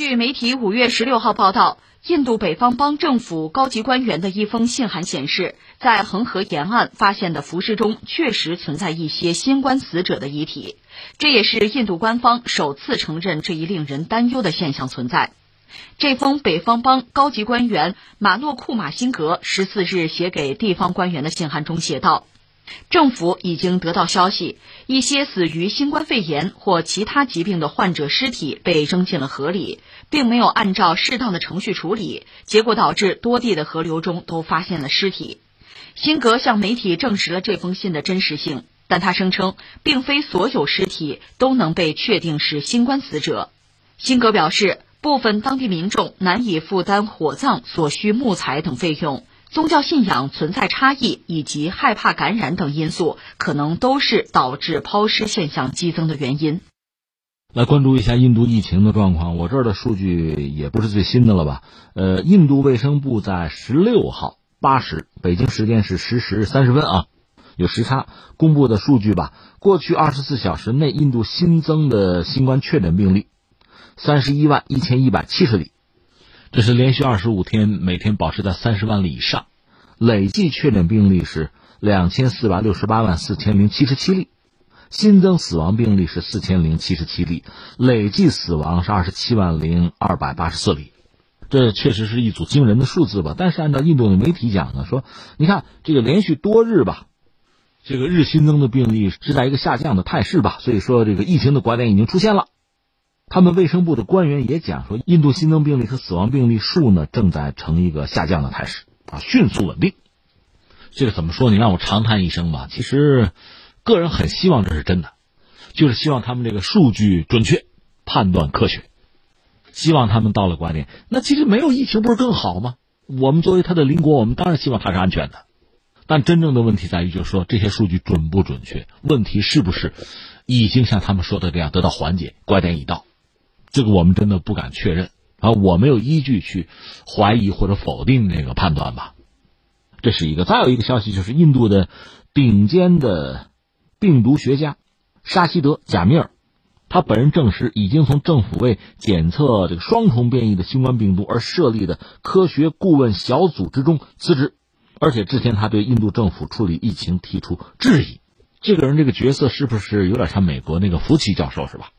据媒体五月十六号报道，印度北方邦政府高级官员的一封信函显示，在恒河沿岸发现的浮尸中确实存在一些新冠死者的遗体，这也是印度官方首次承认这一令人担忧的现象存在。这封北方邦高级官员马诺库马辛格十四日写给地方官员的信函中写道。政府已经得到消息，一些死于新冠肺炎或其他疾病的患者尸体被扔进了河里，并没有按照适当的程序处理，结果导致多地的河流中都发现了尸体。辛格向媒体证实了这封信的真实性，但他声称，并非所有尸体都能被确定是新冠死者。辛格表示，部分当地民众难以负担火葬所需木材等费用。宗教信仰存在差异以及害怕感染等因素，可能都是导致抛尸现象激增的原因。来关注一下印度疫情的状况，我这儿的数据也不是最新的了吧？呃，印度卫生部在十六号八时，北京时间是十时三十分啊，有时差公布的数据吧。过去二十四小时内，印度新增的新冠确诊病例三十一万一千一百七十例。这是连续二十五天每天保持在三十万例以上，累计确诊病例是两千四百六十八万四千零七十七例，新增死亡病例是四千零七十七例，累计死亡是二十七万零二百八十四例，这确实是一组惊人的数字吧？但是按照印度的媒体讲呢，说你看这个连续多日吧，这个日新增的病例是在一个下降的态势吧，所以说这个疫情的拐点已经出现了。他们卫生部的官员也讲说，印度新增病例和死亡病例数呢正在呈一个下降的态势啊，迅速稳定。这个怎么说？你让我长叹一声吧。其实，个人很希望这是真的，就是希望他们这个数据准确，判断科学。希望他们到了拐点。那其实没有疫情不是更好吗？我们作为他的邻国，我们当然希望它是安全的。但真正的问题在于，就是说这些数据准不准确？问题是不是已经像他们说的这样得到缓解？拐点已到。这个我们真的不敢确认啊，我没有依据去怀疑或者否定这个判断吧。这是一个，再有一个消息就是印度的顶尖的病毒学家沙希德贾米尔，他本人证实已经从政府为检测这个双重变异的新冠病毒而设立的科学顾问小组之中辞职，而且之前他对印度政府处理疫情提出质疑。这个人这个角色是不是有点像美国那个福奇教授是吧？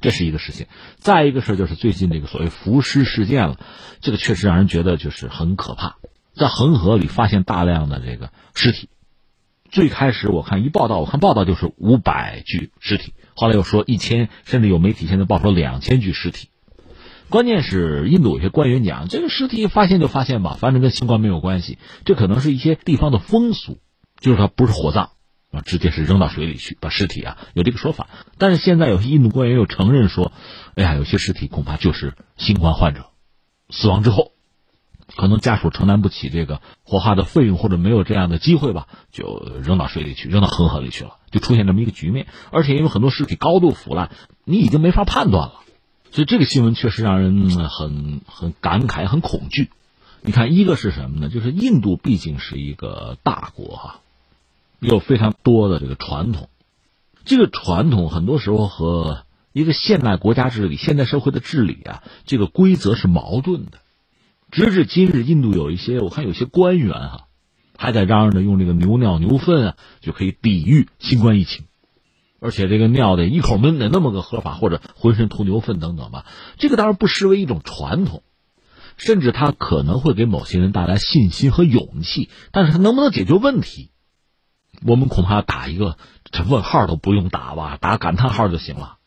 这是一个事情，再一个事就是最近这个所谓浮尸事件了，这个确实让人觉得就是很可怕，在恒河里发现大量的这个尸体，最开始我看一报道，我看报道就是五百具尸体，后来又说一千，甚至有媒体现在报说两千具尸体，关键是印度有些官员讲，这个尸体发现就发现吧，反正跟新冠没有关系，这可能是一些地方的风俗，就是它不是火葬。啊，直接是扔到水里去，把尸体啊，有这个说法。但是现在有些印度官员又承认说，哎呀，有些尸体恐怕就是新冠患者死亡之后，可能家属承担不起这个火化的费用，或者没有这样的机会吧，就扔到水里去，扔到恒河里去了，就出现这么一个局面。而且因为很多尸体高度腐烂，你已经没法判断了。所以这个新闻确实让人很很感慨，很恐惧。你看，一个是什么呢？就是印度毕竟是一个大国哈。有非常多的这个传统，这个传统很多时候和一个现代国家治理、现代社会的治理啊，这个规则是矛盾的。直至今日，印度有一些我看有些官员哈，还在嚷嚷着用这个牛尿、牛粪啊就可以抵御新冠疫情，而且这个尿得一口闷的那么个喝法，或者浑身涂牛粪等等吧，这个当然不失为一种传统，甚至它可能会给某些人带来信心和勇气，但是它能不能解决问题？我们恐怕打一个这问号都不用打吧，打感叹号就行了。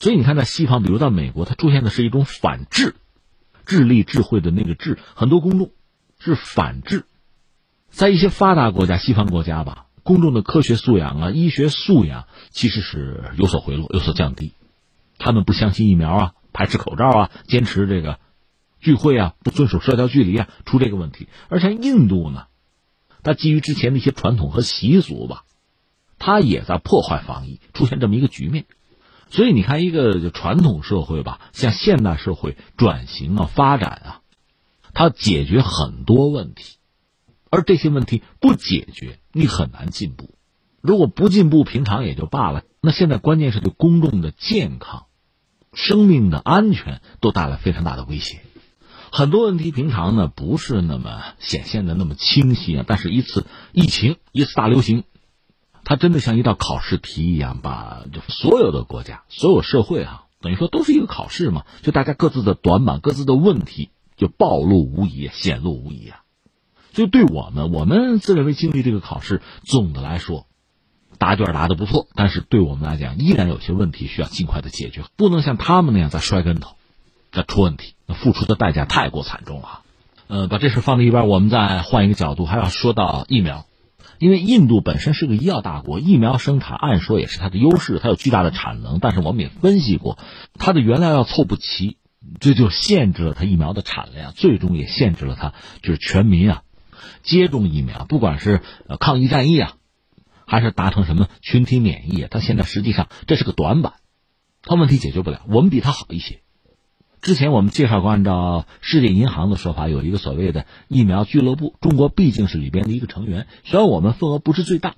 所以你看，在西方，比如在美国，它出现的是一种反智、智力、智慧的那个智，很多公众是反智。在一些发达国家、西方国家吧，公众的科学素养啊、医学素养其实是有所回落、有所降低。他们不相信疫苗啊，排斥口罩啊，坚持这个聚会啊，不遵守社交距离啊，出这个问题。而像印度呢？它基于之前的一些传统和习俗吧，它也在破坏防疫，出现这么一个局面。所以你看，一个传统社会吧，向现代社会转型啊、发展啊，它解决很多问题，而这些问题不解决，你很难进步。如果不进步，平常也就罢了。那现在关键是对公众的健康生命的安全都带来非常大的威胁。很多问题平常呢不是那么显现的那么清晰啊，但是一次疫情，一次大流行，它真的像一道考试题一样，把就所有的国家、所有社会啊，等于说都是一个考试嘛，就大家各自的短板、各自的问题就暴露无遗、显露无遗啊。所以对我们，我们自认为经历这个考试，总的来说，答卷答的不错，但是对我们来讲，依然有些问题需要尽快的解决，不能像他们那样再摔跟头。再出问题，付出的代价太过惨重了。呃，把这事放在一边，我们再换一个角度，还要说到疫苗。因为印度本身是个医药大国，疫苗生产按说也是它的优势，它有巨大的产能。但是我们也分析过，它的原料要凑不齐，这就限制了它疫苗的产量，最终也限制了它就是全民啊接种疫苗，不管是呃抗疫战役啊，还是达成什么群体免疫啊，它现在实际上这是个短板，它问题解决不了。我们比它好一些。之前我们介绍过，按照世界银行的说法，有一个所谓的疫苗俱乐部。中国毕竟是里边的一个成员，虽然我们份额不是最大，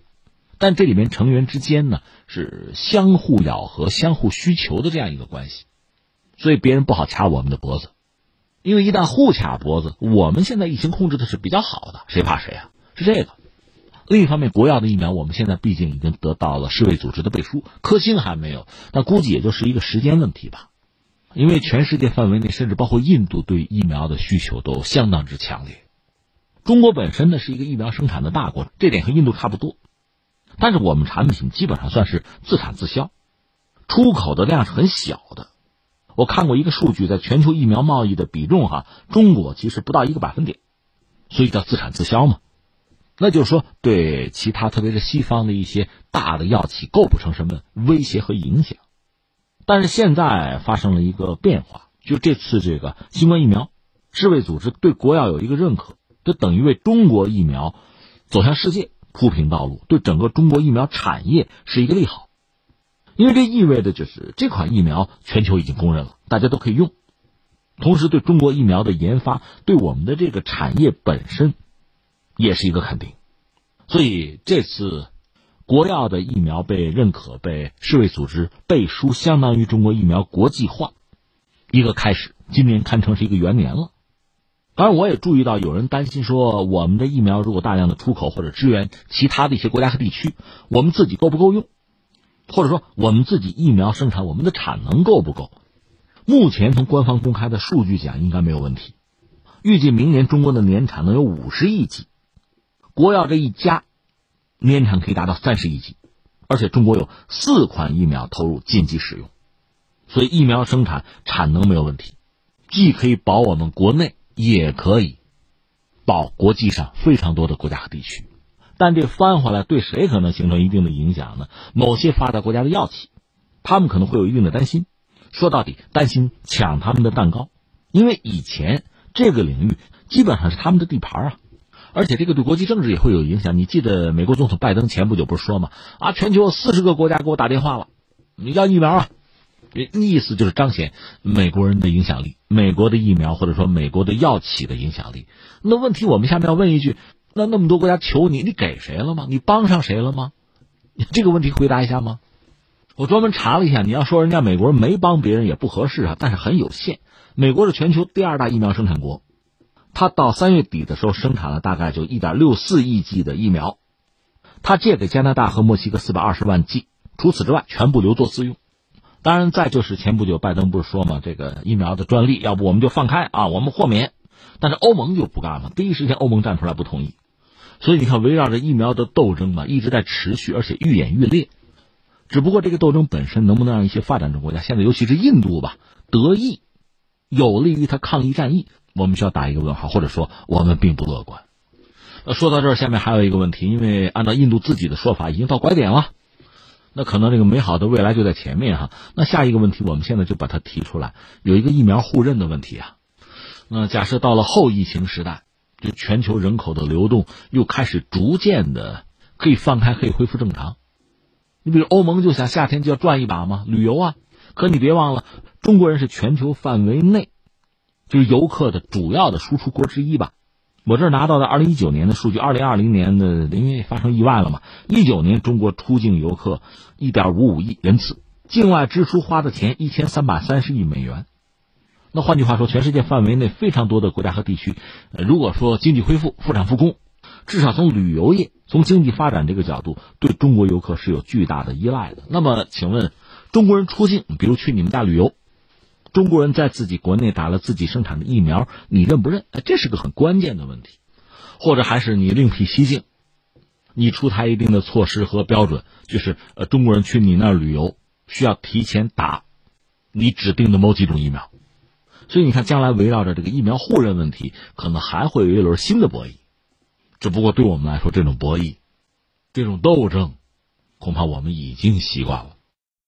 但这里面成员之间呢是相互咬合、相互需求的这样一个关系，所以别人不好掐我们的脖子，因为一旦互卡脖子，我们现在疫情控制的是比较好的，谁怕谁啊？是这个。另一方面，国药的疫苗，我们现在毕竟已经得到了世卫组织的背书，科兴还没有，那估计也就是一个时间问题吧。因为全世界范围内，甚至包括印度，对疫苗的需求都相当之强烈。中国本身呢是一个疫苗生产的大国，这点和印度差不多。但是我们产品基本上算是自产自销，出口的量是很小的。我看过一个数据，在全球疫苗贸易的比重，哈，中国其实不到一个百分点，所以叫自产自销嘛。那就是说，对其他特别是西方的一些大的药企构不成什么威胁和影响。但是现在发生了一个变化，就这次这个新冠疫苗，世卫组织对国药有一个认可，就等于为中国疫苗走向世界铺平道路，对整个中国疫苗产业是一个利好，因为这意味着就是这款疫苗全球已经公认了，大家都可以用，同时对中国疫苗的研发，对我们的这个产业本身也是一个肯定，所以这次。国药的疫苗被认可，被世卫组织背书，相当于中国疫苗国际化一个开始。今年堪称是一个元年了。当然，我也注意到有人担心说，我们的疫苗如果大量的出口或者支援其他的一些国家和地区，我们自己够不够用？或者说，我们自己疫苗生产，我们的产能够不够？目前从官方公开的数据讲，应该没有问题。预计明年中国的年产能有五十亿剂，国药这一家。年产可以达到三十亿剂，而且中国有四款疫苗投入紧急使用，所以疫苗生产产能没有问题，既可以保我们国内，也可以保国际上非常多的国家和地区。但这翻回来对谁可能形成一定的影响呢？某些发达国家的药企，他们可能会有一定的担心。说到底，担心抢他们的蛋糕，因为以前这个领域基本上是他们的地盘啊。而且这个对国际政治也会有影响。你记得美国总统拜登前不久不是说吗？啊，全球四十个国家给我打电话了，你要疫苗啊？意思就是彰显美国人的影响力，美国的疫苗或者说美国的药企的影响力。那问题我们下面要问一句：那那么多国家求你，你给谁了吗？你帮上谁了吗？这个问题回答一下吗？我专门查了一下，你要说人家美国人没帮别人也不合适啊，但是很有限。美国是全球第二大疫苗生产国。他到三月底的时候生产了大概就一点六四亿剂的疫苗，他借给加拿大和墨西哥四百二十万剂，除此之外全部留作自用。当然，再就是前不久拜登不是说嘛，这个疫苗的专利要不我们就放开啊，我们豁免。但是欧盟就不干了，第一时间欧盟站出来不同意。所以你看，围绕着疫苗的斗争嘛，一直在持续，而且愈演愈烈。只不过这个斗争本身能不能让一些发展中国家，现在尤其是印度吧，得益，有利于他抗疫战役？我们需要打一个问号，或者说我们并不乐观。那说到这儿，下面还有一个问题，因为按照印度自己的说法，已经到拐点了，那可能这个美好的未来就在前面哈。那下一个问题，我们现在就把它提出来，有一个疫苗互认的问题啊。那假设到了后疫情时代，就全球人口的流动又开始逐渐的可以放开，可以恢复正常。你比如欧盟就想夏天就要赚一把嘛，旅游啊。可你别忘了，中国人是全球范围内。就是游客的主要的输出国之一吧，我这儿拿到的二零一九年的数据，二零二零年的因为发生意外了嘛，一九年中国出境游客一点五五亿人次，境外支出花的钱一千三百三十亿美元。那换句话说，全世界范围内非常多的国家和地区，如果说经济恢复、复产复工，至少从旅游业、从经济发展这个角度，对中国游客是有巨大的依赖的。那么，请问中国人出境，比如去你们家旅游，中国人在自己国内打了自己生产的疫苗，你认不认？哎这是个很关键的问题。或者还是你另辟蹊径，你出台一定的措施和标准，就是呃，中国人去你那儿旅游需要提前打你指定的某几种疫苗。所以你看，将来围绕着这个疫苗互认问题，可能还会有一轮新的博弈。只不过对我们来说，这种博弈、这种斗争，恐怕我们已经习惯了。